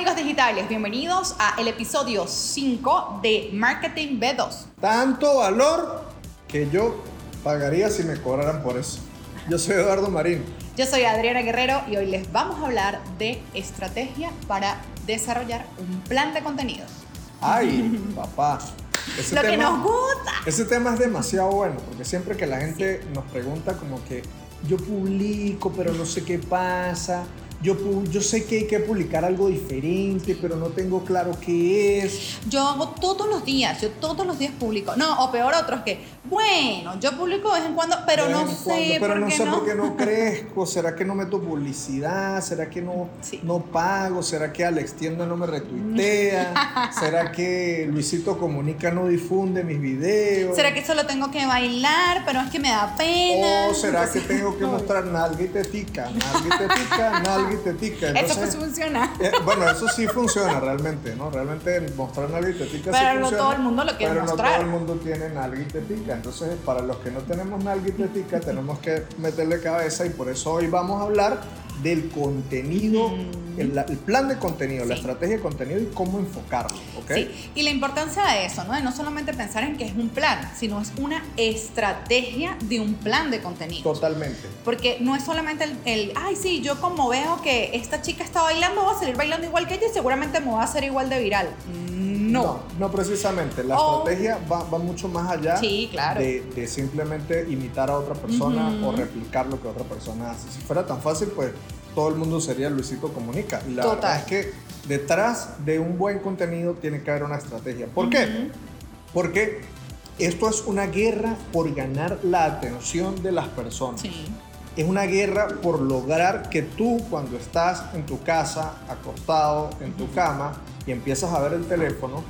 amigos digitales, bienvenidos a el episodio 5 de Marketing B2. Tanto valor que yo pagaría si me cobraran por eso. Yo soy Eduardo Marín. Yo soy Adriana Guerrero y hoy les vamos a hablar de estrategia para desarrollar un plan de contenidos. Ay, papá. Ese Lo que nos gusta. Ese tema es demasiado bueno porque siempre que la gente nos pregunta como que yo publico pero no sé qué pasa, yo, yo sé que hay que publicar algo diferente, pero no tengo claro qué es. Yo hago todos los días, yo todos los días publico. No, o peor otros que, bueno, yo publico de vez en cuando, pero no sé pero por no qué sé no. por qué no crezco. ¿Será que no meto publicidad? ¿Será que no, no pago? ¿Será que Alex Tienda no me retuitea? ¿Será que Luisito Comunica no difunde mis videos? ¿Será que solo tengo que bailar, pero es que me da pena? ¿O será que tengo que mostrar nalga y tetica? Nalga y tetica, nalga eso pues funciona. Eh, bueno, eso sí funciona realmente, ¿no? Realmente mostrar nalga y tetica pero sí no todo el mundo lo quiere pero mostrar. Pero no todo el mundo tiene nalga y tetica. Entonces, para los que no tenemos nalga y tetica, tenemos que meterle cabeza y por eso hoy vamos a hablar del contenido, Mm. el, el, plan de contenido, la estrategia de contenido y cómo enfocarlo. ¿okay? Sí, y la importancia de eso, ¿no? De no solamente pensar en que es un plan, sino es una estrategia de un plan de contenido. Totalmente. Porque no es solamente el, el, ay, sí, yo como veo que esta chica está bailando, voy a salir bailando igual que ella y seguramente me va a hacer igual de viral. No. No, no precisamente. La Oh. estrategia va, va, mucho más allá Sí, claro. de, de simplemente imitar a otra persona o replicar lo que otra persona hace. Si fuera tan fácil, pues todo el mundo sería Luisito Comunica. Y la Total. verdad es que detrás de un buen contenido tiene que haber una estrategia. ¿Por qué? Porque esto es una guerra por ganar la atención de las personas. Sí. Es una guerra por lograr que tú cuando estás en tu casa, acostado en tu cama y empiezas a ver el teléfono,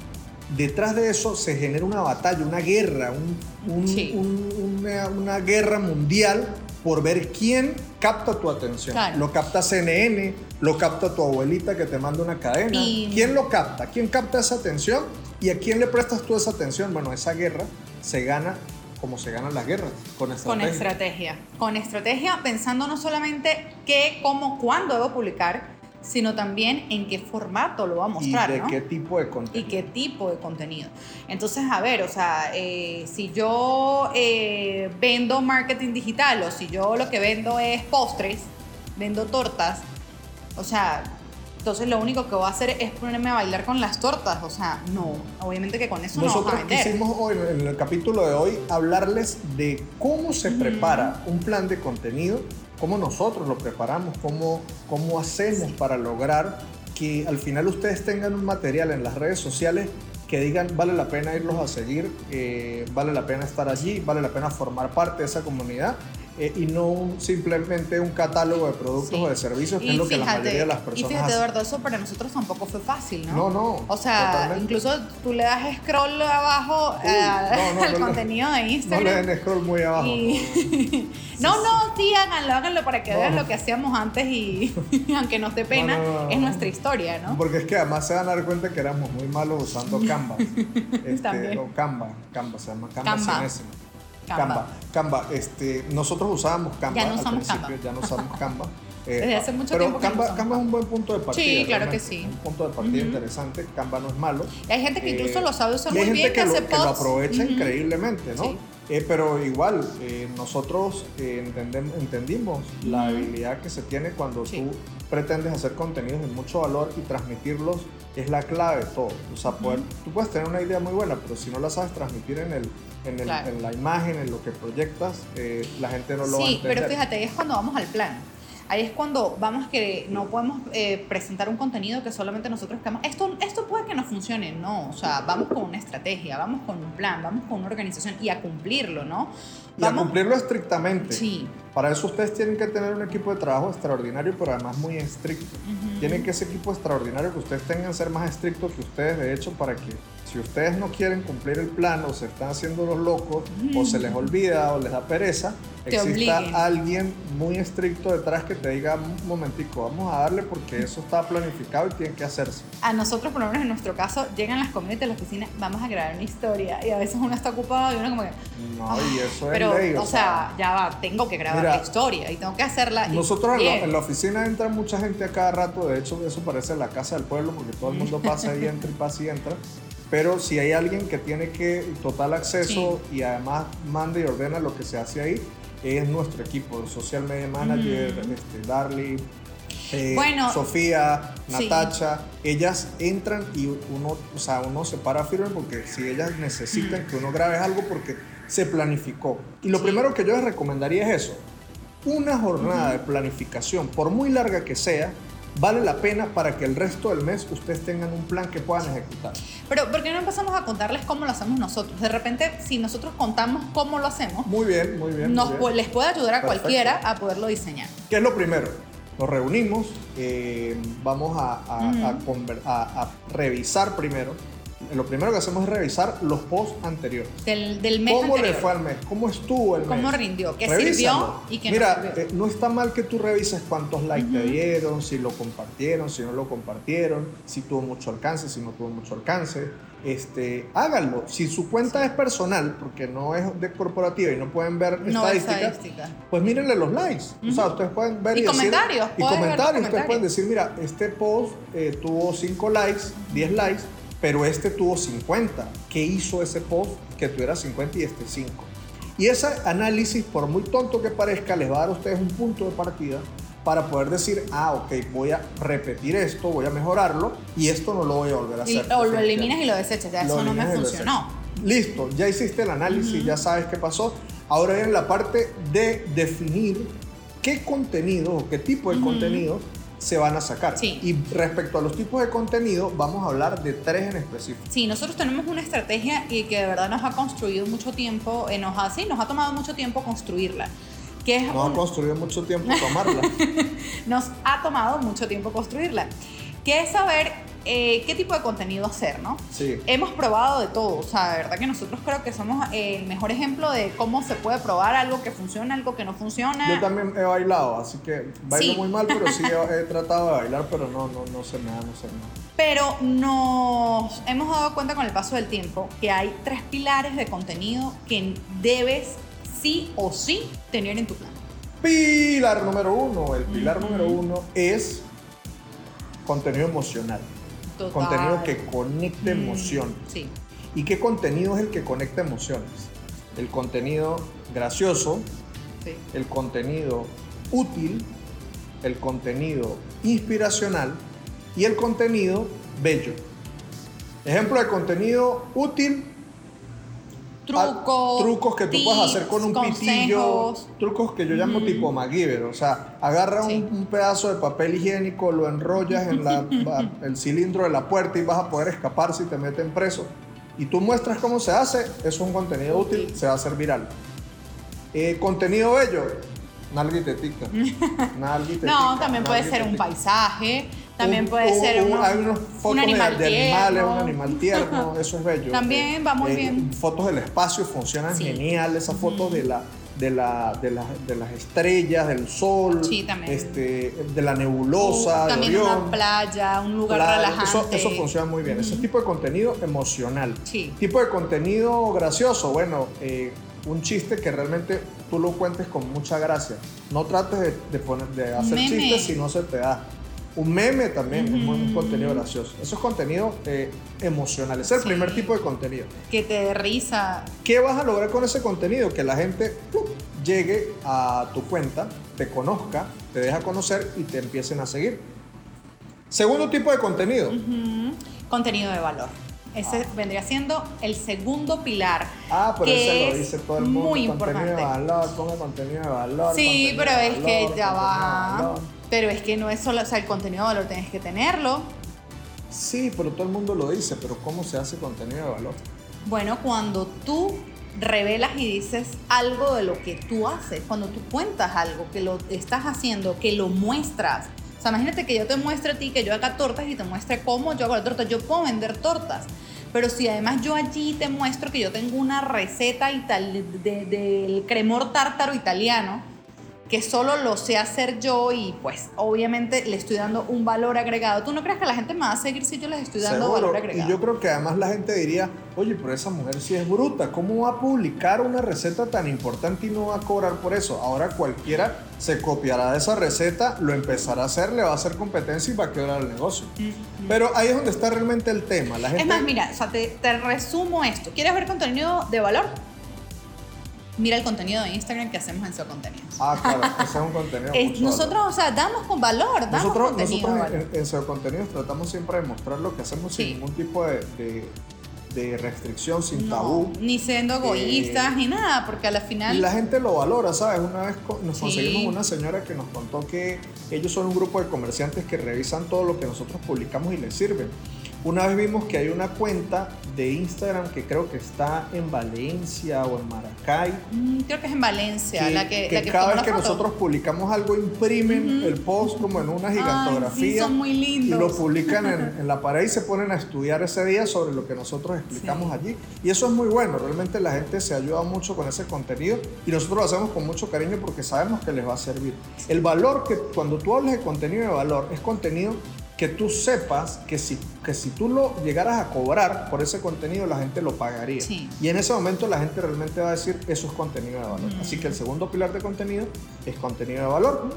detrás de eso se genera una batalla, una guerra, un- un- Sí. un- una, una guerra mundial por ver quién capta tu atención. Claro. Lo capta CNN, lo capta tu abuelita que te manda una cadena. Y- ¿Quién lo capta? ¿Quién capta esa atención? ¿Y a quién le prestas tú esa atención? Bueno, esa guerra se gana como se ganan las guerras, con estrategia. Con estrategia. Con estrategia, pensando no solamente qué, cómo, cuándo debo publicar, sino también en qué formato lo va a mostrar, ¿Y de ¿no? qué tipo de y contenido? qué tipo de contenido. Entonces, a ver, o sea, eh, si yo eh, vendo marketing digital o si yo lo que vendo es postres, vendo tortas, o sea, entonces lo único que voy a hacer es ponerme a bailar con las tortas, o sea, no, obviamente que con eso no Nosotros vamos a vender. quisimos hoy, en el capítulo de hoy, hablarles de cómo se Ujú. prepara un plan de contenido, cómo nosotros lo preparamos, cómo, cómo hacemos Sí. para lograr que al final ustedes tengan un material en las redes sociales que digan vale la pena irlos a seguir, eh, vale la pena estar allí, vale la pena formar parte de esa comunidad eh, y no un- simplemente un catálogo de productos Sí. o de servicios, que Y es lo que la fíjate, mayoría de las y personas fíjate, hacen. Eduardo, eso para nosotros tampoco fue fácil, ¿no? No, no. O sea, totalmente. incluso tú le das scroll abajo Uy, eh, no, no, al no le- contenido de No Instagram. le den scroll muy abajo. Y- no, no, sí, háganlo, háganlo para que No. vean lo que hacíamos antes y aunque nos dé pena, No, no, no, es no. nuestra historia, ¿no? Porque es que además se van a dar cuenta que éramos muy malos usando Canva. Este, También. o Canva, Canva se llama Canva, Canva. Canva. Canva. Canva. Este, nosotros usábamos Canva Ya no al usamos Canva. ya no usamos Canva. Eh, Desde hace mucho pero tiempo que no Canva, Canva es un buen punto de partida. Sí, claro que sí. Un punto de partida interesante. Canva no es malo. Y hay gente que incluso Eh, lo sabe usar hay muy gente bien, que, que, hace lo, que lo aprovecha increíblemente, ¿no? Sí. Eh, pero igual, eh, nosotros eh, entendem- entendimos la habilidad que se tiene cuando Sí. tú pretendes hacer contenidos de mucho valor y transmitirlos es la clave de todo. O sea, poder- tú puedes tener una idea muy buena, pero si no la sabes transmitir en, el, en, el- Claro. en la imagen, en lo que proyectas, eh, la gente no lo va a Sí, entender. pero fíjate, es cuando vamos al plan. Ahí es cuando vamos que no podemos eh, presentar un contenido que solamente nosotros queremos. Esto, esto puede que no funcione, no. O sea, vamos con una estrategia, vamos con un plan, vamos con una organización y a cumplirlo, ¿no? Y a cumplirlo estrictamente. Sí. Para eso ustedes tienen que tener un equipo de trabajo extraordinario, pero además muy estricto. Tienen que ese equipo extraordinario que ustedes tengan ser más estricto que ustedes, de hecho, para que Si ustedes no quieren cumplir el plan o se están haciendo los locos o se les olvida o les da pereza, Te exista obliguen. alguien muy estricto detrás que te diga un momentico, vamos a darle porque eso está planificado y tiene que hacerse. A nosotros, por lo menos en nuestro caso, llegan las comidas de la oficina, vamos a grabar una historia y a veces uno está ocupado y uno como que... No, y eso es Pero, ley. o sea, ya va, tengo que grabar Mira, historia y tengo que hacerla. Nosotros en la, en la oficina entra mucha gente a cada rato, de hecho eso parece la casa del pueblo porque todo el mundo pasa y entra y pasa y entra. Pero si hay alguien que tiene que total acceso y además manda y ordena lo que se hace ahí, es nuestro equipo, el social media manager, este, Darly, eh, Bueno, Sofía, sí. Natacha, ellas entran y uno, o sea, uno se para firme porque si ellas necesitan que uno grabe algo porque se planificó. Y lo Sí. primero que yo les recomendaría es eso, una jornada de planificación, por muy larga que sea, vale la pena para que el resto del mes ustedes tengan un plan que puedan ejecutar. Pero, ¿por qué no empezamos a contarles cómo lo hacemos nosotros? De repente, si nosotros contamos cómo lo hacemos, Muy bien, muy bien. muy les puede ayudar a Perfecto. cualquiera a poderlo diseñar. ¿Qué es lo primero? Nos reunimos, eh, vamos a- a revisar primero. Lo primero que hacemos es revisar los posts anteriores. Del, del mes ¿Cómo le fue al mes? ¿Cómo estuvo el mes? ¿Cómo rindió? ¿Qué Revísalo. sirvió y qué Mira, no sirvió? eh, no está mal que tú revises cuántos likes te dieron, si lo compartieron, si no lo compartieron, si tuvo mucho alcance, si no tuvo mucho alcance. Este, háganlo. Si su cuenta es personal, porque no es de corporativa y no pueden ver no estadísticas, estadística. pues mírenle los likes. O sea, ustedes pueden ver Y y, decir- comentarios, Y comentarios. Ustedes comentarios. pueden decir, mira, este post eh, tuvo 5 likes, 10 likes, pero este tuvo 50. ¿Qué hizo ese post que tuviera 50 y este 5? Y ese análisis, por muy tonto que parezca, les va a dar a ustedes un punto de partida para poder decir, ah, ok, voy a repetir esto, voy a mejorarlo y esto no lo voy a volver a Y- hacer. o lo eliminas y lo desechas. Ya Lo eso no me funcionó. Listo, ya hiciste el análisis, ya sabes qué pasó. Ahora viene la parte de definir qué contenido o qué tipo de Ujú. contenido se van a sacar. Sí. Y respecto a los tipos de contenido, vamos a hablar de tres en específico. Sí, nosotros tenemos una estrategia y que de verdad nos ha construido mucho tiempo, eh, nos ha, sí, nos ha tomado mucho tiempo construirla. Que es Nos un- ha construido mucho tiempo tomarla. nos ha tomado mucho tiempo construirla. Que es saber eh, qué tipo de contenido hacer, ¿no? Sí. Hemos probado de todo, o sea, de verdad que nosotros creo que somos el mejor ejemplo de cómo se puede probar algo que funciona, algo que no funciona. Yo también he bailado, así que bailo Sí. muy mal, pero sí he, he tratado de bailar, pero no, no, no se me da, no se me da. Pero nos hemos dado cuenta con el paso del tiempo que hay tres pilares de contenido que debes sí o sí tener en tu plan. Pilar número uno. El pilar número uno es contenido emocional. Total. Contenido que conecte Mm, emoción. Sí. ¿Y qué contenido es el que conecta emociones? El contenido gracioso, sí. el contenido útil, el contenido inspiracional y el contenido bello. Ejemplo de contenido útil, Trucos. Ah, trucos que tú puedes hacer con un tips, pitillo, trucos que yo llamo tipo MacGyver, o sea, agarra Sí. un, un pedazo de papel higiénico, lo enrollas en la- el cilindro de la puerta y vas a poder escapar si te meten preso. Y tú muestras cómo se hace, eso es un contenido útil, Útil. se va a hacer viral. Eh, contenido bello, nalga y. Nalga No, también puede ser un paisaje, también Un- puede un- ser un- hay unos fotos de- animal de, animales, tierno. un animal tierno, eso es bello. También va muy bien. Fotos del espacio funcionan Sí. genial, esas fotos de la de la, de, la- de las estrellas, del sol, Sí, este, de la nebulosa, Uh, de también Orión. una playa, un lugar Claro, relajante. Eso, eso funciona muy bien. Ese tipo de contenido emocional. Sí. Tipo de contenido gracioso. Bueno, eh, un chiste que realmente tú lo cuentes con mucha gracia. No trates de, de poner, de hacer Meme. chistes si no se te da. Un meme también es muy- un Ujú. contenido gracioso. Eso es contenido eh, emocional. Es el Sí. primer tipo de contenido. Que te dé risa. ¿Qué vas a lograr con ese contenido? Que la gente ¡plup! llegue a tu cuenta, te conozca, te deja conocer y te empiecen a seguir. Segundo tipo de contenido. Ujú. Contenido de valor. Ese vendría siendo el segundo pilar. Ah, pero que ese lo es dice todo el mundo. Muy contenido importante. de valor, ponga contenido de valor. Sí, pero es que ya va. Pero es que no es solo, o sea, el contenido de valor tienes que tenerlo. Sí, pero todo el mundo lo dice, pero ¿cómo se hace contenido de valor? Bueno, cuando tú revelas y dices algo de lo que tú haces, cuando tú cuentas algo, que lo estás haciendo, que lo muestras. O sea, imagínate que yo te muestre a ti que yo haga tortas y te muestre cómo yo hago la torta. Yo puedo vender tortas, Pero si además yo allí te muestro que yo tengo una receta ital- de- del cremor tártaro italiano, que solo lo sé hacer yo y pues obviamente le estoy dando un valor agregado. ¿Tú no crees que la gente me va a seguir si yo les estoy dando Seguro. valor Y agregado? yo creo que además la gente diría, oye, pero esa mujer sí es bruta, ¿cómo va a publicar una receta tan importante y no va a cobrar por eso? Ahora cualquiera se copiará de esa receta, lo empezará a hacer, le va a hacer competencia y va a quebrar el negocio. Pero ahí es donde está realmente el tema. La gente, Es más, mira, o sea, te, te resumo esto. ¿Quieres ver contenido de valor? Mira el contenido de Instagram que hacemos en su contenido. Ah, claro, ese es un contenido. Es- nosotros, o sea, damos con valor, damos Nosotros, contenido. nosotros en, en SEO Contenidos tratamos siempre de mostrar lo que hacemos Sí. sin ningún tipo de, de- de restricción, sin No, tabú. ni siendo egoístas Eh, ni nada, porque a la final. Y la gente lo valora, ¿sabes? Una vez nos Sí. conseguimos una señora que nos contó que ellos son un grupo de comerciantes que revisan todo lo que nosotros publicamos y les sirven. Una vez vimos que hay una cuenta de Instagram que creo que está en Valencia o en Maracay. Mm, creo que es en Valencia, que, la que, que la que cada vez la que foto. nosotros publicamos algo imprimen Ujú. el post como en una Ay, gigantografía sí, son muy y lindos. lo publican en, en la pared y se ponen a estudiar ese día sobre lo que nosotros explicamos Sí. allí y eso es muy bueno realmente la gente se ayuda mucho con ese contenido y nosotros lo hacemos con mucho cariño porque sabemos que les va a servir el valor que cuando tú hablas de contenido de valor es contenido que tú sepas que si, que si tú lo llegaras a cobrar por ese contenido, la gente lo pagaría. Sí. Y en ese momento la gente realmente va a decir, eso es contenido de valor. Mm. Así que el segundo pilar de contenido es contenido de valor.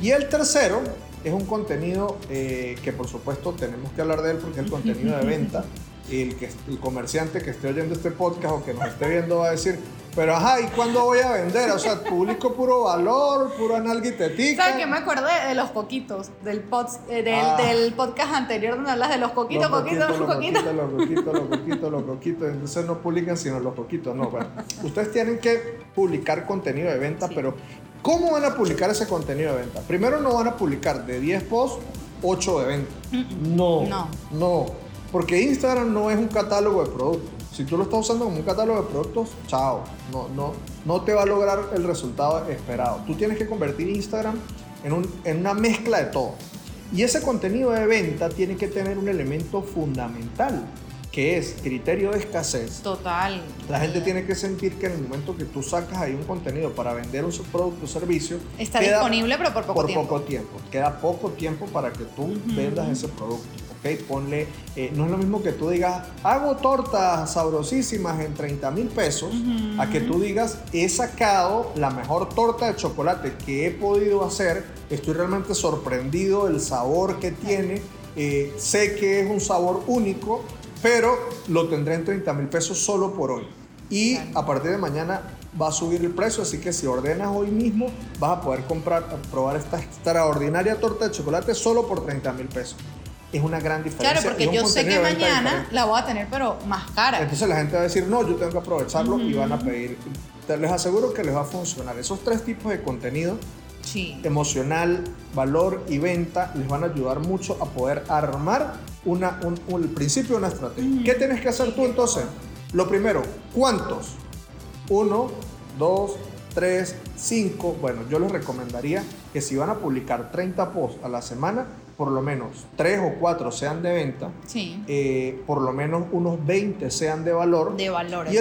Y el tercero es un contenido eh, que por supuesto tenemos que hablar de él porque es el contenido de venta. El, que, el comerciante que esté oyendo este podcast o que nos esté viendo va a decir, pero ajá, ¿y cuándo voy a vender? O sea, publico puro valor, pura nalguitetica. ¿Sabes qué me acordé de los coquitos? Del, pod, eh, del, Ah. del podcast anterior donde hablas de los coquitos, los coquitos, coquitos, los coquitos. los coquitos, los coquitos, los coquitos. Entonces no publican sino los coquitos. No, bueno. Ustedes tienen que publicar contenido de venta, Sí. pero ¿cómo van a publicar ese contenido de venta? Primero no van a publicar de 10 posts, 8 de venta. No, No. no. Porque Instagram no es un catálogo de productos. Si tú lo estás usando como un catálogo de productos, chao. No, no, no te va a lograr el resultado esperado. Tú tienes que convertir Instagram en, un- en una mezcla de todo. Y ese contenido de venta tiene que tener un elemento fundamental, que es criterio de escasez. Total. La gente tiene que sentir que en el momento que tú sacas ahí un contenido para vender un producto o servicio, Está disponible, pero por poco por tiempo. poco tiempo. Queda poco tiempo para que tú vendas ese producto. ¿Ok? Ponle, eh, no es lo mismo que tú digas, hago tortas sabrosísimas en 30 mil pesos, a que tú digas, he sacado la mejor torta de chocolate que he podido hacer, estoy realmente sorprendido del sabor que tiene, eh, sé que es un sabor único, pero lo tendré en 30 mil pesos solo por hoy. Y a partir de mañana va a subir el precio, así que si ordenas hoy mismo vas a poder comprar, probar esta extraordinaria torta de chocolate solo por 30 mil pesos. Es una gran diferencia. Claro, porque yo sé que mañana la voy a tener, pero más cara. Entonces la gente va a decir, no, yo tengo que aprovecharlo y van a pedir. Te- Les aseguro que les va a funcionar. Esos tres tipos de contenido, Sí. emocional, valor y venta, les van a ayudar mucho a poder armar una, un, un- el principio de una estrategia. ¿Qué tienes que hacer tú entonces? Lo primero, ¿cuántos? Uno, dos, tres, cinco. Bueno, yo les recomendaría que si van a publicar 30 posts a la semana, por lo menos 3 o 4 sean de venta, Sí. eh, por lo menos unos 20 sean de valor De y el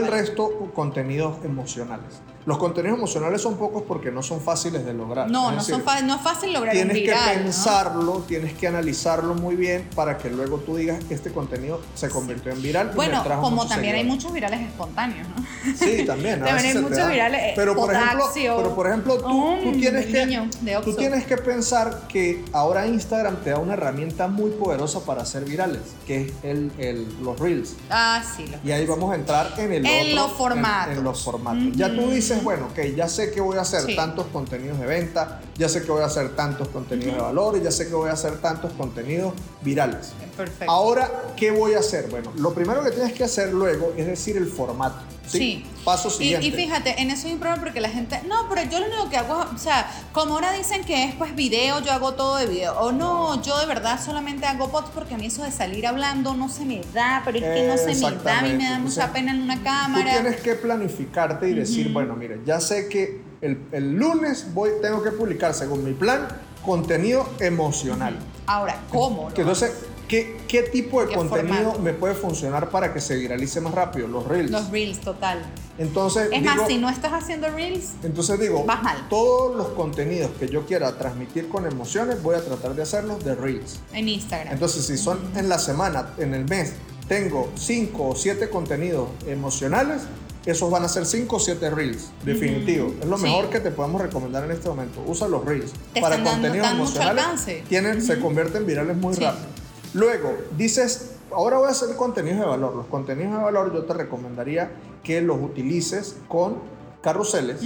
vale. resto contenidos emocionales. Los contenidos emocionales son pocos porque no son fáciles de lograr. No, Es no, decir, son fa- no es fácil lograr un Tienes viral, que ¿no? pensarlo, tienes que analizarlo muy bien para que luego tú digas este contenido se convirtió en viral. Bueno, trajo como también hay seguidores". muchos virales espontáneos, ¿no? Sí, también. También hay muchos virales, eh, Pero por ejemplo, pero por ejemplo tú, tú tienes que tú tienes que pensar que ahora Instagram te da una herramienta muy poderosa para hacer virales, que es el, el- los reels. Ah, sí. los- Y ahí vamos a entrar en el En otro- los formatos. En, en los formatos. Ya tú Ujú. Dices, bueno, ok, ya sé que voy a hacer Sí. tantos contenidos de venta, ya sé que voy a hacer tantos contenidos de valor y ya sé que voy a hacer tantos contenidos virales. Perfecto. Ahora, ¿qué voy a hacer? Bueno, lo primero que tienes que hacer luego es decir el formato. ¿sí? Sí. Paso Y, siguiente. y fíjate, en eso hay un problema porque la gente, no, pero yo lo único que hago, o sea, como ahora dicen que es pues video, yo hago todo de video. O no, yo de verdad solamente hago posts porque a mí eso de salir hablando no se me da, pero es que no se me da, a mí me da mucha pena en una Tú cámara. tienes que planificarte y decir, bueno, mire, ya sé que el, el lunes voy, tengo que publicar, según mi plan, contenido emocional. Ahora, ¿cómo? Que entonces, ¿Qué, qué tipo de ¿Qué contenido formato? me puede funcionar para que se viralice más rápido? Los reels. Los reels, total. Entonces, Es digo, más, si no estás haciendo reels, entonces digo, Vas mal. todos los contenidos que yo quiera transmitir con emociones, voy a tratar de hacerlos de reels. en Instagram. Entonces, si son en la semana, en el mes, tengo 5 o 7 contenidos emocionales, esos van a ser 5 o 7 reels, definitivo. Es lo Sí. mejor que te podemos recomendar en este momento. Usa los reels. Te Para contenidos emocionales, tienen, se convierten virales muy Sí. rápido. Luego, dices, ahora voy a hacer contenidos de valor. Los contenidos de valor yo te recomendaría que los utilices con carruseles,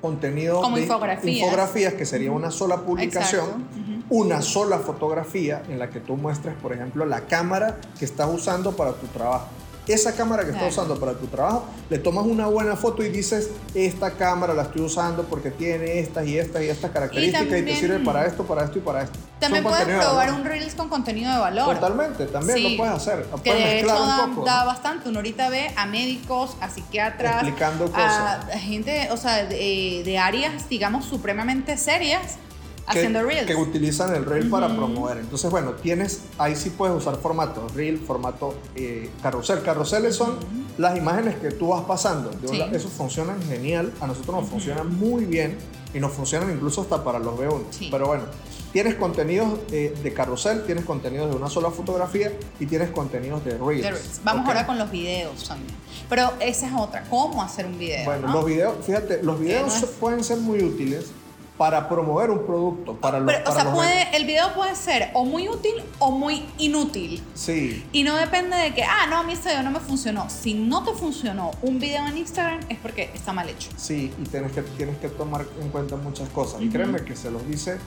contenido Como de infografías. infografías, que sería una sola publicación, una sola fotografía en la que tú muestres, por ejemplo, la cámara que estás usando para tu trabajo. Esa cámara que estás Claro. usando para tu trabajo, le tomas una buena foto y dices, esta cámara la estoy usando porque tiene estas y estas y estas características y, te también- sirve para esto, para esto y para esto. También Son puedes probar un reels con contenido de valor. Totalmente, también Sí. lo puedes hacer. Que Puedes de hecho da, un poco. da ¿no? bastante. Uno ahorita ve a médicos, a psiquiatras, Explicando a gente, o sea, de, de áreas, digamos, supremamente serias, que, haciendo reels. que utilizan el reel para Ujú. promover. Entonces, bueno, tienes, ahí sí puedes usar formatos, reel, formato eh, carrusel. Carruseles son las imágenes que tú vas pasando. De Sí. Eso funcionan genial, a nosotros nos funcionan muy bien y nos funcionan incluso hasta para los B1. Sí. Pero bueno, tienes contenidos eh, de carrusel, tienes contenidos de una sola fotografía y tienes contenidos de reels. de reels. Vamos ¿ok? ahora con los videos también. Pero esa es otra. ¿Cómo hacer un video? Bueno, no? los videos, fíjate, los videos pueden ser muy útiles para promover un producto, para los Pero, o para sea, los puede, el video puede ser o muy útil o muy inútil. Sí, Y no depende de que, ah, no, a mí este video no me funcionó. Si no te funcionó un video en Instagram es porque está mal hecho. Sí, y tienes que, tienes que tomar en cuenta muchas cosas. Y créeme que se los dice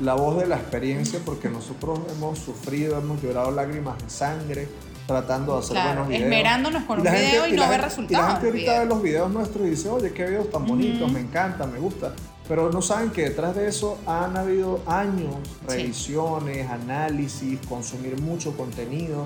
la voz de la experiencia porque nosotros hemos sufrido, hemos llorado lágrimas de sangre tratando de hacer Claro, buenos videos. esmerándonos con un la video y no la ver gente- resultados Y la en gente ahorita video. ve los videos nuestros y dice, oye, qué videos tan bonitos, me encanta, me gusta. Pero no saben que detrás de eso han habido años, Sí. revisiones, análisis, consumir mucho contenido,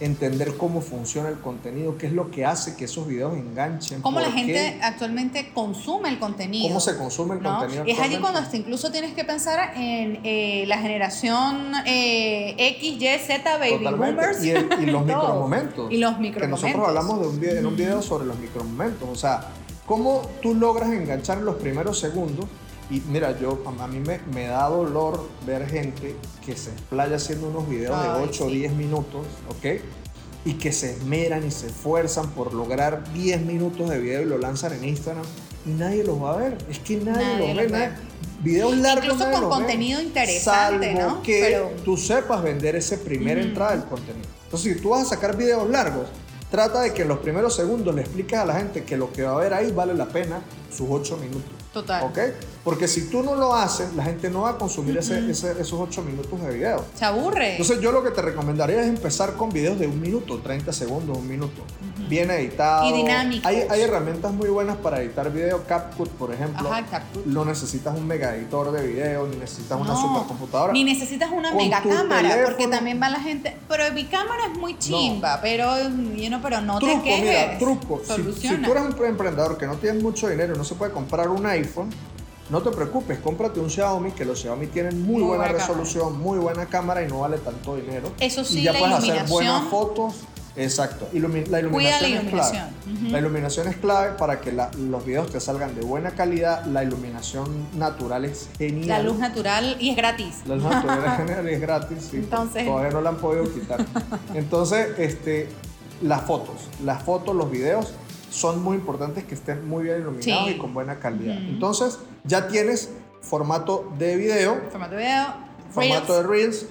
entender cómo funciona el contenido, qué es lo que hace que esos videos enganchen. Cómo la gente qué, actualmente consume el contenido. cómo se consume el ¿no? contenido. Es allí cuando hasta incluso tienes que pensar en eh, la generación eh, X, Y, Z, baby Totalmente. boomers. Y, el- y los micromomentos. Y los Que micromomentos. nosotros hablamos de un video, en un video sobre los micromomentos. O sea, cómo tú logras enganchar en los primeros segundos. Y mira, yo a, mí me, me da dolor ver gente que se explaya haciendo unos videos de Ay, 8 o sí. 10 minutos, ¿ok? Y que se esmeran y se esfuerzan por lograr 10 minutos de video y lo lanzan en Instagram y nadie los va a ver. Es que nadie, Nadie los ve. nadie- Videos largos. Incluso nadie con los ve. contenido interesante, Salvo ¿no? que Pero- tú sepas vender ese primera entrada del contenido. Entonces, si tú vas a sacar videos largos, trata de que en los primeros segundos le expliques a la gente que lo que va a ver ahí vale la pena sus 8 minutos. Total. ¿Ok? Porque si tú no lo haces, la gente no va a consumir ese- ese- esos 8 minutos de video. Se aburre. Entonces yo lo que te recomendaría es empezar con videos de un minuto, 30 segundos, un minuto. Bien editado. Y dinámicos. Hay, hay herramientas muy buenas para editar video. CapCut, por ejemplo. Ajá, CapCut. No necesitas un mega editor de video, ni necesitas una No, supercomputadora. Ni necesitas una Con mega cámara, porque también va la gente. Pero mi cámara es muy chimba, pero, you know, pero no truco, te quejes. mira, truco. Si, si tú eres un emprendedor que no tienes mucho dinero y no se puede comprar un iPhone, no te preocupes, cómprate un Xiaomi, que los Xiaomi tienen muy, Muy buena, buena resolución, muy buena cámara y no vale tanto dinero. Eso sí, y ya la puedes hacer iluminación- buenas fotos. Exacto. Ilumi- la iluminación la es iluminación. clave. La iluminación es clave para que la- los videos te salgan de buena calidad. La iluminación natural es genial. La luz natural y es gratis. La luz natural es genial y es gratis. sí, Entonces- Todavía no la han podido quitar. Entonces, este, las fotos, las fotos, los videos son muy importantes que estén muy bien iluminados Sí. y con buena calidad. Entonces, ya tienes formato de video, Formato de video, formato de Reels. reels,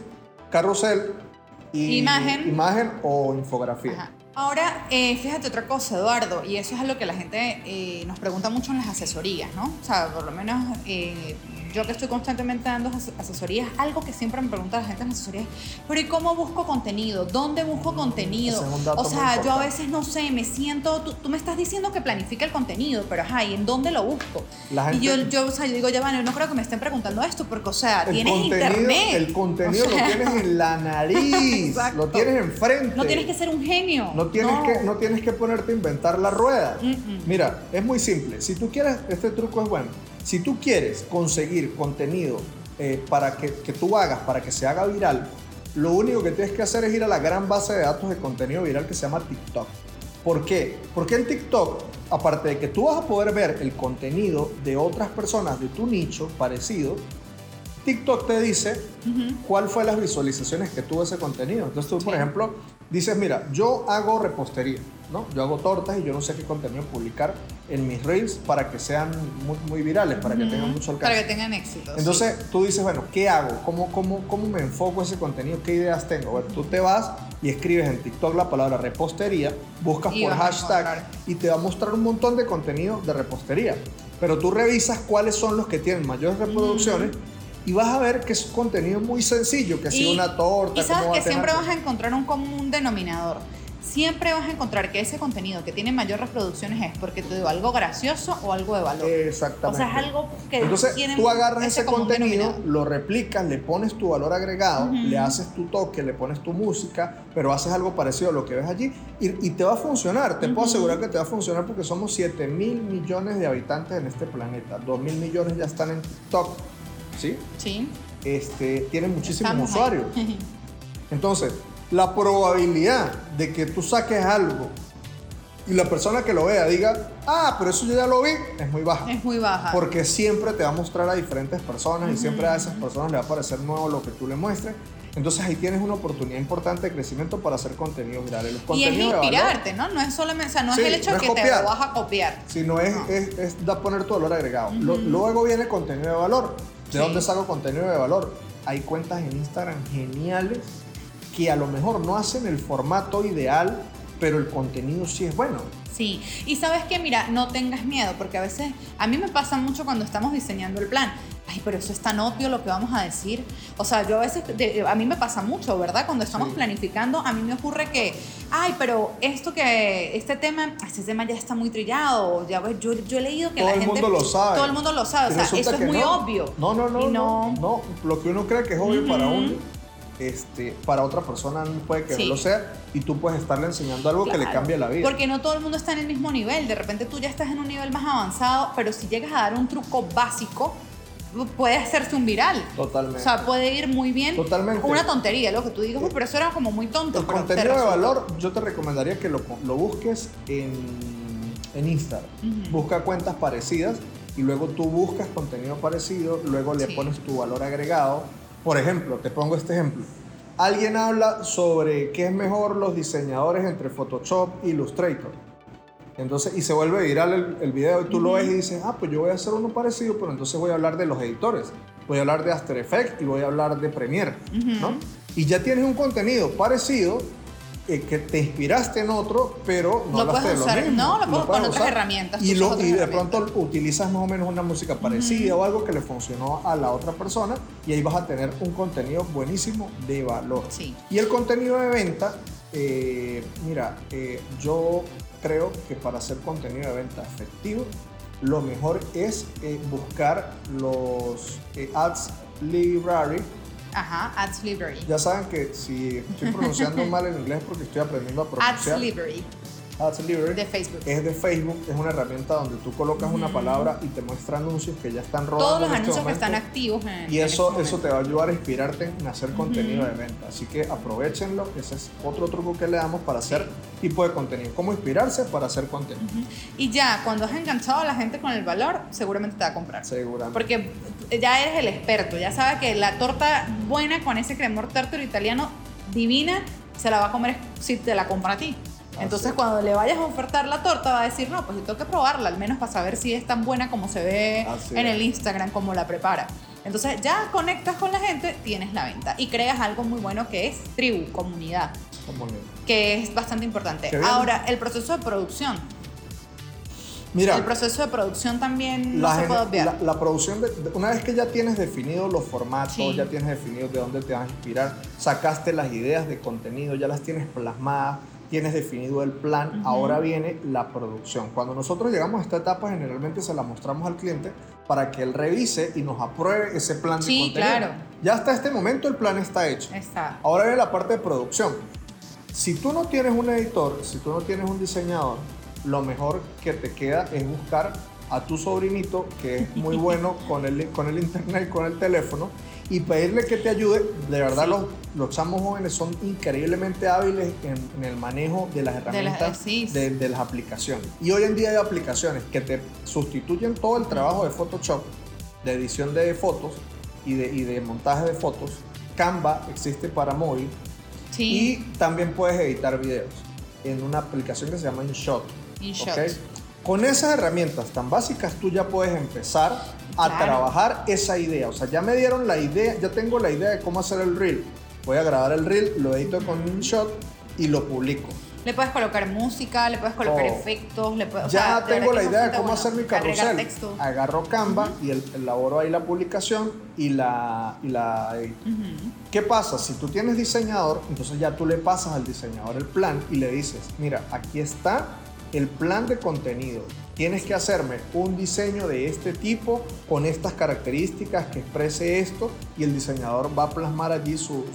carrusel y Imagen. imagen o infografía. Ajá. Ahora, eh, fíjate otra cosa, Eduardo, y eso es algo que la gente eh, nos pregunta mucho en las asesorías, ¿no? O sea, por lo menos eh, yo que estoy constantemente dando as- asesorías, algo que siempre me pregunta la gente en las asesorías, pero ¿y cómo busco contenido? ¿Dónde busco contenido? es O sea, yo a veces no sé, me siento, tú, tú me estás diciendo que planifique el contenido, pero ajá, ¿y en dónde lo busco? Y yo, yo, o sea, yo digo, ya van, yo no creo que me estén preguntando esto, porque, o sea, tienes internet. el contenido O sea, lo tienes en la nariz, lo tienes enfrente. No tienes que ser un genio. No tienes, Que, no tienes que ponerte a inventar la rueda. Mm-mm. Mira, es muy simple. Si tú quieres, este truco es bueno. Si tú quieres conseguir contenido eh, para que, que tú hagas, para que se haga viral, lo único que tienes que hacer es ir a la gran base de datos de contenido viral que se llama TikTok. ¿Por qué? Porque en TikTok, aparte de que tú vas a poder ver el contenido de otras personas de tu nicho parecido, TikTok te dice cuál fue las visualizaciones que tuvo ese contenido. Entonces tú, por ejemplo, dices, mira, yo hago repostería, ¿no? Yo hago tortas y yo no sé qué contenido publicar en mis reels para que sean muy, muy virales, para que tengan mucho alcance. Para que tengan éxito. Entonces tú dices, bueno, ¿qué hago? ¿Cómo, cómo, ¿Cómo me enfoco ese contenido? ¿Qué ideas tengo? Bueno, tú te vas y escribes en TikTok la palabra repostería, buscas Y por hashtag y te va a mostrar un montón de contenido de repostería. Pero tú revisas cuáles son los que tienen mayores reproducciones y vas a ver que es contenido muy sencillo, que ha sido una torta. Y sabes que siempre vas a encontrar un común denominador. Siempre vas a encontrar que ese contenido que tiene mayor reproducciones es porque te dio algo gracioso o algo de valor. Exactamente. O sea, es algo que Entonces tiene tú agarras ese contenido, lo replicas, le pones tu valor agregado, le haces tu toque, le pones tu música, pero haces algo parecido a lo que ves allí y, y te va a funcionar. Te puedo asegurar que te va a funcionar porque somos 7 mil millones de habitantes en este planeta. 2 mil millones ya están en TikTok. ¿Sí? Sí. Este, tienen muchísimos estamos usuarios. Entonces, la probabilidad de que tú saques algo y la persona que lo vea diga, ah, pero eso yo ya lo vi, es muy baja. es muy baja. Porque siempre te va a mostrar a diferentes personas y siempre a esas personas le va a parecer nuevo lo que tú le muestres. Entonces ahí tienes una oportunidad importante de crecimiento para hacer contenido viral. El y es contenido de valor, inspirarte, ¿no? No es solamente, o sea, no Sí, es el hecho de que te copiar. lo vas a copiar. sino es, No. es, es da poner tu valor agregado. Lo- luego viene contenido de valor. ¿De Sí. dónde saco contenido de valor? Hay cuentas en Instagram geniales que a lo mejor no hacen el formato ideal, pero el contenido sí es bueno. Sí, y sabes que, mira, no tengas miedo, porque a veces, a mí me pasa mucho cuando estamos diseñando el plan. Ay, pero eso es tan obvio lo que vamos a decir. O sea, yo a veces, de- a mí me pasa mucho, ¿verdad? Cuando estamos Sí. planificando, a mí me ocurre que, ay, pero esto que, este tema, este tema ya está muy trillado. Ya, ves, yo, yo he leído que Todo la el gente. mundo lo sabe. Todo el mundo lo sabe. O sea, eso es muy no. obvio. No, no, no, no, no. Lo que uno cree que es obvio para uno, este, para otra persona puede que Sí. no lo sea y tú puedes estarle enseñando algo que le Claro, cambie la vida. Porque no todo el mundo está en el mismo nivel. De repente tú ya estás en un nivel más avanzado, pero si llegas a dar un truco básico, puede hacerse un viral. Totalmente. O sea, puede ir muy bien. Totalmente. Una tontería, lo que tú digas, "Uy, pero eso era como muy tonto. el pero contenido de resultó". valor, yo te recomendaría que lo, lo busques en, en Instagram. Ujú. Busca cuentas parecidas y luego tú buscas contenido parecido, luego le Sí. pones tu valor agregado. Por ejemplo, te pongo este ejemplo. Alguien habla sobre qué es mejor los diseñadores entre Photoshop e Illustrator. Entonces, y se vuelve viral el, el video y tú lo ves y dices, ah, pues yo voy a hacer uno parecido, pero entonces voy a hablar de los editores. Voy a hablar de After Effects y voy a hablar de Premiere, ¿no? Y ya tienes un contenido parecido eh, que te inspiraste en otro, pero no Lo puedes de usar- mismo. no, lo puedes con otras herramientas, Y, lo- de pronto utilizas más o menos una música parecida o algo que le funcionó a la otra persona y ahí vas a tener un contenido buenísimo de valor. Sí. Y el contenido de venta, eh, mira, eh, yo creo que para hacer contenido de venta efectivo, lo mejor es buscar los Ads Library. Ajá, Ads Library. Ya saben que si estoy pronunciando mal en inglés porque estoy aprendiendo a Ads pronunciar. Library Ads Library de Facebook. es de Facebook, es una herramienta donde tú colocas una palabra y te muestra anuncios que ya están rodando. Todos los este anuncios que están activos en Y en eso, este eso te va a ayudar a inspirarte en hacer contenido de venta. Así que aprovechenlo. Ese es otro truco que le damos para hacer tipo de contenido. Cómo inspirarse para hacer contenido. Y ya, cuando has enganchado a la gente con el valor, seguramente te va a comprar. Seguramente. Porque ya eres el experto, ya sabes que la torta buena con ese cremor tártaro italiano divina se la va a comer si te la compra a ti. Entonces es. cuando le vayas a ofertar la torta va a decir, no, pues yo tengo que probarla, al menos para saber si es tan buena como se ve en el Instagram, como la prepara. Entonces ya conectas con la gente, tienes la venta y creas algo muy bueno que es tribu, comunidad, Como que- es bastante importante. Ahora, el proceso de producción. Mira, El proceso de producción también no se puede obviar. la- la producción, de, una vez que ya tienes definido los formatos, Sí. ya tienes definido de dónde te vas a inspirar, sacaste las ideas de contenido, ya las tienes plasmadas, tienes definido el plan, ahora viene la producción. Cuando nosotros llegamos a esta etapa, generalmente se la mostramos al cliente para que él revise y nos apruebe ese plan Sí, de contenido. claro. Ya hasta este momento el plan está hecho. Está. Ahora viene la parte de producción. Si tú no tienes un editor, si tú no tienes un diseñador, lo mejor que te queda es buscar a tu sobrinito, que es muy bueno con el, con el internet, con el teléfono, y pedirle que te ayude. De verdad, Sí. los, los chamos jóvenes son increíblemente hábiles en, en el manejo de las De las- herramientas sí. de, de las aplicaciones. Y hoy en día hay aplicaciones que te sustituyen todo el trabajo de Photoshop, de edición de fotos y de, y de montaje de fotos. Canva existe para móvil Sí. y también puedes editar videos en una aplicación que se llama InShot. InShot. ¿ok? Con esas herramientas tan básicas tú ya puedes empezar a Claro. trabajar esa idea. O sea, ya me dieron la idea, ya tengo la idea de cómo hacer el reel. Voy a grabar el reel, lo edito con InShot y lo publico. Le puedes colocar música, le puedes colocar Todo. efectos, le puedes, o ya sea, de tengo la idea de cómo hacer mi carrusel. Agarro Canva y el- elaboro ahí la publicación y la, y la edito. Ujú. ¿Qué pasa? Si tú tienes diseñador, entonces ya tú le pasas al diseñador el plan y le dices, mira, aquí está el plan de contenido. Tienes que hacerme un diseño de este tipo, con estas características, que exprese esto, y el diseñador va a plasmar allí su,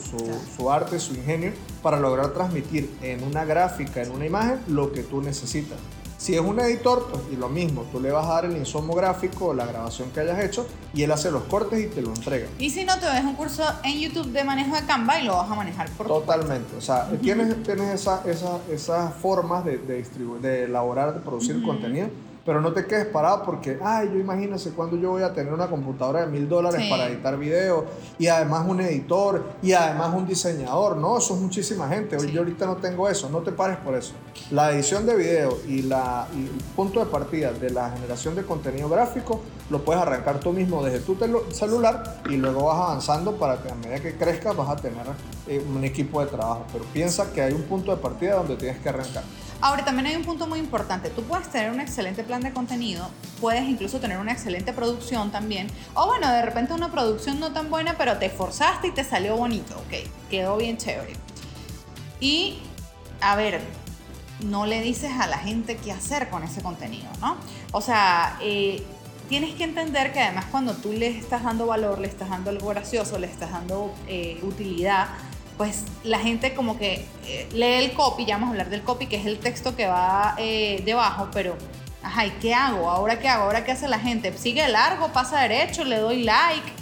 su- arte, su ingenio, para lograr transmitir en una gráfica, en una imagen, lo que tú necesitas. Si es un editor, pues y lo mismo, tú le vas a dar el insumo gráfico, la grabación que hayas hecho, y él hace los cortes y te lo entrega. Y si no, te ves un curso en YouTube de manejo de Canva y lo vas a manejar por. Totalmente. O sea, tienes, tienes esa- esa- esas formas de, de, de elaborar, de producir contenido, pero no te quedes parado porque, ay, yo imagínese cuando yo voy a tener una computadora de mil dólares Sí. para editar video y además un editor y además un diseñador. No, eso es muchísima gente. Hoy Sí. Yo ahorita no tengo eso. No te pares por eso. La edición de video y, la, y el punto de partida de la generación de contenido gráfico lo puedes arrancar tú mismo desde tu celular y luego vas avanzando para que a medida que crezcas vas a tener eh, un equipo de trabajo. Pero piensa que hay un punto de partida donde tienes que arrancar. Ahora, también hay un punto muy importante. Tú puedes tener un excelente plan de contenido, puedes incluso tener una excelente producción también. O bueno, de repente una producción no tan buena, pero te esforzaste y te salió bonito. Ok, quedó bien chévere. Y, a ver, no le dices a la gente qué hacer con ese contenido, ¿no? O sea, eh, tienes que entender que además cuando tú le estás dando valor, le estás dando algo gracioso, le estás dando eh, utilidad, pues la gente como que eh, lee el copy, ya vamos a hablar del copy, que es el texto que va eh, debajo, pero, ajá, ¿y qué hago? ¿Ahora qué hago? ¿Ahora qué hace la gente? ¿Sigue largo? ¿Pasa derecho? ¿Le doy like?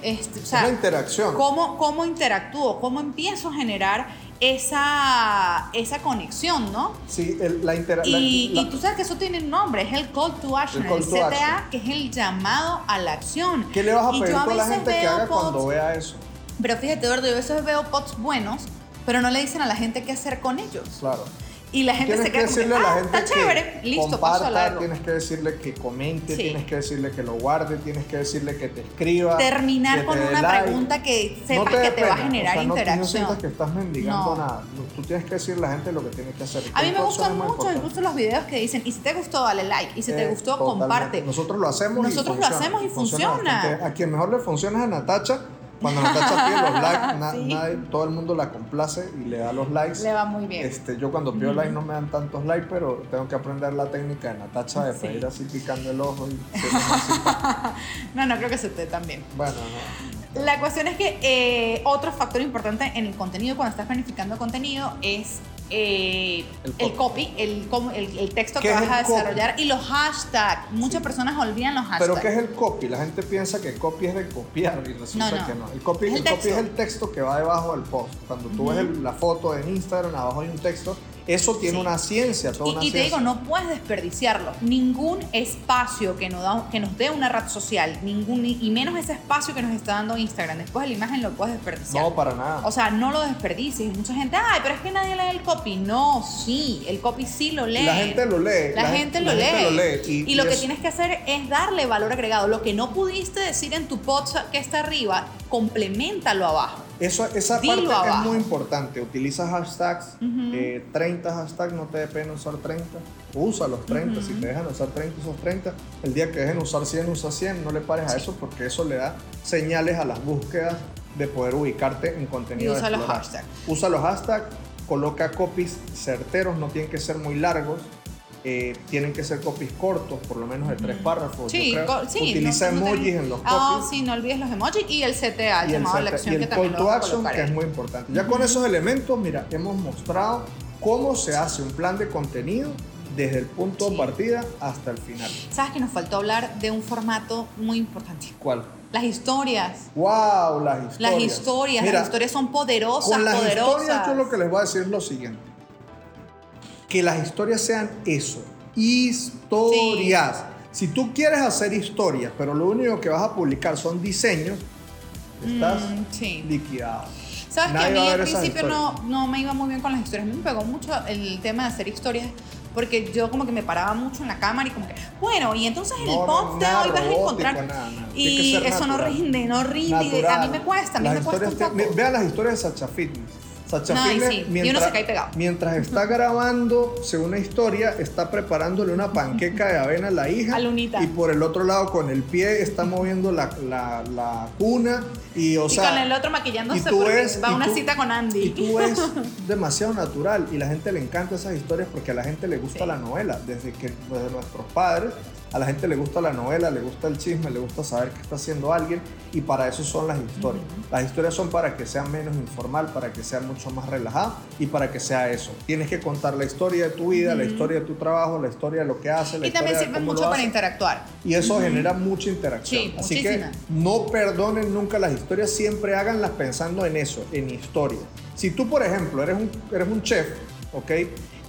Este, o sea, es interacción. ¿Cómo, cómo interactúo? ¿Cómo empiezo a generar esa, esa conexión, no? Sí, el- la intera- la- Y, tú sabes que eso tiene un nombre, es el call to action, El el, call to CTA, action. que es el llamado a la acción. ¿Qué le vas a pedir a la gente que haga cuando vea eso? Pero fíjate, Eduardo, yo a veces veo posts buenos, pero no le dicen a la gente qué hacer con ellos. Claro. Y la gente Tienes se que queda como que, decirle a la ah, gente está que chévere, listo, paso a comparta, tienes que decirle que comente, Sí. tienes que decirle que lo guarde, tienes que decirle que te escriba. Terminar que con te una like. pregunta que No sepas dé que te va a pena, generar o sea, no- No, interacción. sientas que estás mendigando No. nada. No, Tú tienes que decirle a la gente lo que tiene que hacer. A mí me gustan mucho incluso los videos que dicen, y si te gustó, dale like, y si te Eh, gustó, totalmente. comparte. Nosotros lo hacemos Nosotros y lo funciona. hacemos y funciona. bastante. A quien mejor le funciona es a Natacha. Cuando Natacha pide los likes, na- Sí. nadie- todo el mundo la complace y le da los likes. Le va muy bien. Este, yo cuando pido likes no me dan tantos likes, pero tengo que aprender la técnica de Natacha de Sí. pedir así picando el ojo y. No, no creo que se te también. Bueno, no. La cuestión es que eh, otro factor importante en el contenido, cuando estás planificando contenido, es eh, El el, copy. el, el, el texto ¿Qué que vas a el copy? desarrollar y los hashtags. Muchas Sí. personas olvidan los hashtags. Pero ¿qué es el copy? La gente piensa que copy es de copiar y resulta No, no. que no. El copy, Es el el copy texto. es el texto que va debajo del post. Cuando tú ves el- la foto en Instagram, abajo hay un texto. Eso tiene Sí. una ciencia, toda Y, una y te digo, no puedes desperdiciarlo. Ningún espacio que nos, da, que nos dé una red social, ningún, y menos ese espacio que nos está dando Instagram. Después de la imagen lo puedes desperdiciar. No, para nada. O sea, no lo desperdicies. Mucha gente, ay, pero es que nadie lee el copy. No, sí, el copy sí lo lee. la gente lo lee. La, gente, lo, lee. lo lee. Y, Y, lo y que es- tienes que hacer es darle valor agregado. Lo que no pudiste decir en tu post que está arriba, complementalo abajo. Eso, esa Dilo parte abajo. es muy importante. Utiliza hashtags, Ujú. eh, 30 hashtags, no te dé pena usar 30. Usa los 30, si te dejan usar 30, usas 30. El día que dejen usar 100, usa 100. No le pares a Sí. eso porque eso le da señales a las búsquedas de poder ubicarte en contenido. Y usa de los hashtags. Usa los hashtags, coloca copies certeros, no tienen que ser muy largos. Eh, tienen que ser copies cortos, por lo menos de tres párrafos. Sí, yo creo. sí. Utiliza no- emojis en los copies. Ah, sí, no olvides los emojis y el CTA, el y el, llamado a la set- acción y que el también call to action, que es muy importante. Ya con esos elementos, mira, hemos mostrado cómo se hace un plan de contenido desde el punto Sí. de partida hasta el final. ¿Sabes que nos faltó hablar de un formato muy importante? ¿Cuál? Las historias. ¡Wow! Las historias. Las historias. Mira, las historias son poderosas, Con las poderosas. historias yo lo que les voy a decir es lo siguiente. Que las historias sean eso, historias. Si tú quieres hacer historias, pero lo único que vas a publicar son diseños, estás Mm, sí. liquidado. Sabes que a Nadie mí a al principio no, no me iba muy bien con las historias. A me pegó mucho el tema de hacer historias. Porque yo como que me paraba mucho en la cámara y como que, bueno, y entonces en No, el no, post de hoy vas a encontrar. nada, nada. Y eso no natural. rinde, no rinde. A Natural. mí me cuesta, a mí Las me cuesta un te-. Vean las historias de Sacha Fitness. Sacha No, sí, y uno se cae pegado. mientras está grabándose una historia, está preparándole una panqueca de avena a la hija. A. Y por el otro lado, con el pie, está moviendo la, la, la cuna. Y, o y sea, con el otro maquillándose y tú ves- va a una tú- cita con Andy. Y tú ves demasiado natural y la gente le encanta esas historias porque a la gente le gusta Sí. la novela. Desde que desde nuestros padres, a la gente le gusta la novela, le gusta el chisme, le gusta saber qué está haciendo alguien y para eso son las historias. Las historias son para que sea menos informal, para que sea mucho más relajada y para que sea eso. Tienes que contar la historia de tu vida, la historia de tu trabajo, la historia de lo que haces, la y también historia de sirve cómo mucho para interactuar. Y eso genera mucha interacción. Sí, Así que no perdonen nunca las historias, siempre háganlas pensando en eso, en historia. Si tú, por ejemplo, eres un, eres un chef, ¿ok?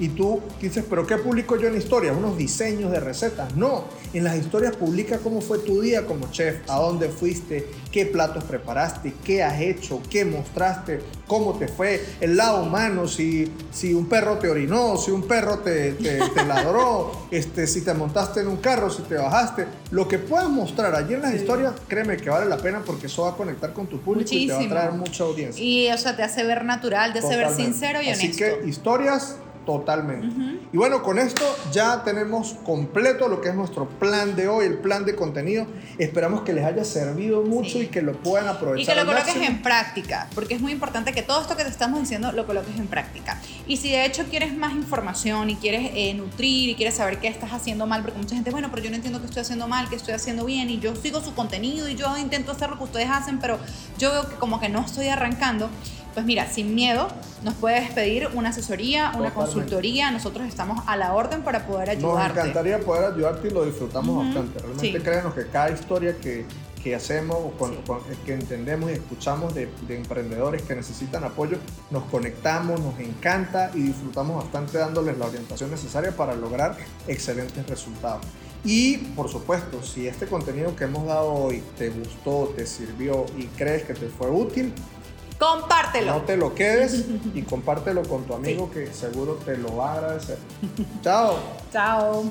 Y tú dices, ¿pero qué publico yo en historias? Unos diseños de recetas. No, en las historias publica cómo fue tu día como chef, a dónde fuiste, qué platos preparaste, qué has hecho, qué mostraste, cómo te fue, el lado humano, si, si un perro te orinó, si un perro te, te, te ladró, este, si te montaste en un carro, si te bajaste. Lo que puedas mostrar allí en las historias, créeme que vale la pena porque eso va a conectar con tu público y te va a Muchísimo. traer mucha audiencia. Y o sea, te hace ver natural, te hace ver sincero y Así honesto. que historias, totalmente. Y bueno, con esto ya tenemos completo lo que es nuestro plan de hoy, el plan de contenido. Esperamos que les haya servido mucho Sí. y que lo puedan aprovechar. Y que lo coloques máximo. en práctica, porque es muy importante que todo esto que te estamos diciendo lo coloques en práctica. Y si de hecho quieres más información y quieres eh, nutrir y quieres saber qué estás haciendo mal, porque mucha gente, bueno, pero yo no entiendo qué estoy haciendo mal, qué estoy haciendo bien, y yo sigo su contenido y yo intento hacer lo que ustedes hacen, pero yo veo que como que no estoy arrancando. Pues mira, sin miedo, nos puedes pedir una asesoría, una Totalmente. consultoría. Nosotros estamos a la orden para poder Nos ayudarte. encantaría poder ayudarte y lo disfrutamos bastante. Realmente Sí. créanos que cada historia que, que hacemos con- Sí. con- que entendemos y escuchamos de, de emprendedores que necesitan apoyo, nos conectamos, nos encanta y disfrutamos bastante dándoles la orientación necesaria para lograr excelentes resultados. Y por supuesto, si este contenido que hemos dado hoy te gustó, te sirvió y crees que te fue útil, Compártelo. no te lo quedes y compártelo con tu amigo que seguro te lo va a agradecer. Chao. Chao.